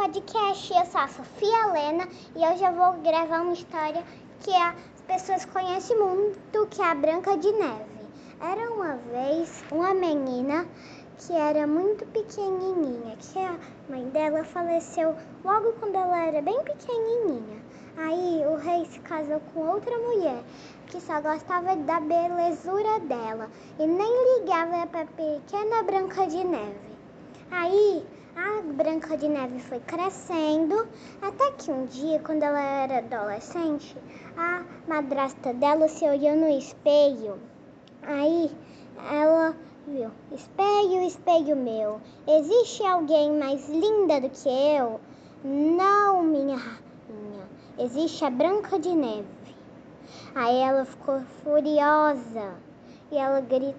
podcast. Eu sou a Sofia Helena e hoje eu vou gravar uma história que as pessoas conhecem muito, que é a Branca de Neve. Era uma vez uma menina que era muito pequenininha, que a mãe dela faleceu logo quando ela era bem pequenininha. Aí o rei se casou com outra mulher que só gostava da belezura dela e nem ligava para a pequena Branca de Neve. Aí a Branca de Neve foi crescendo até que um dia, quando ela era adolescente, a madrasta dela se olhou no espelho. Aí ela viu: Espelho, espelho meu, existe alguém mais linda do que eu? Não, minha rainha, existe a Branca de Neve. Aí ela ficou furiosa e ela gritou.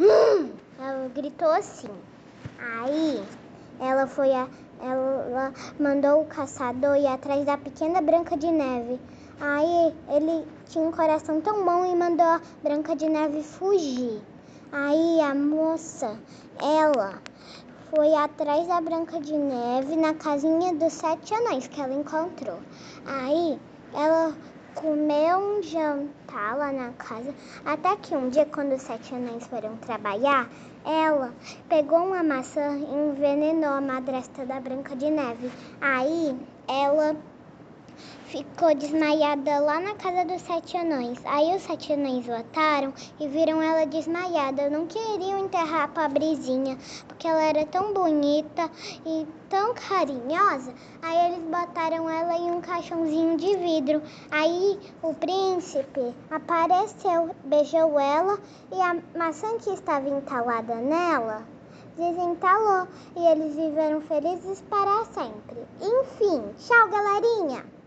Hum! Ela gritou assim. Aí ela foi a, ela mandou o caçador ir atrás da pequena Branca de Neve. Aí ele tinha um coração tão bom e mandou a Branca de Neve fugir. Aí a moça, ela foi atrás da Branca de Neve na casinha dos sete anões que ela encontrou. Aí ela comeu um jantar lá na casa, até que um dia, quando os sete anões foram trabalhar, ela pegou uma maçã e envenenou a madrasta da Branca de Neve. Aí ela ficou desmaiada lá na casa dos sete anões. Aí os sete anões voltaram e viram ela desmaiada. Não queriam enterrar a pobrezinha, porque ela era tão bonita e tão carinhosa. Aí eles botaram ela em um caixãozinho de vidro. Aí o príncipe apareceu, beijou ela e a maçã que estava entalada nela desentalou e eles viveram felizes para sempre. Enfim, tchau, galerinha!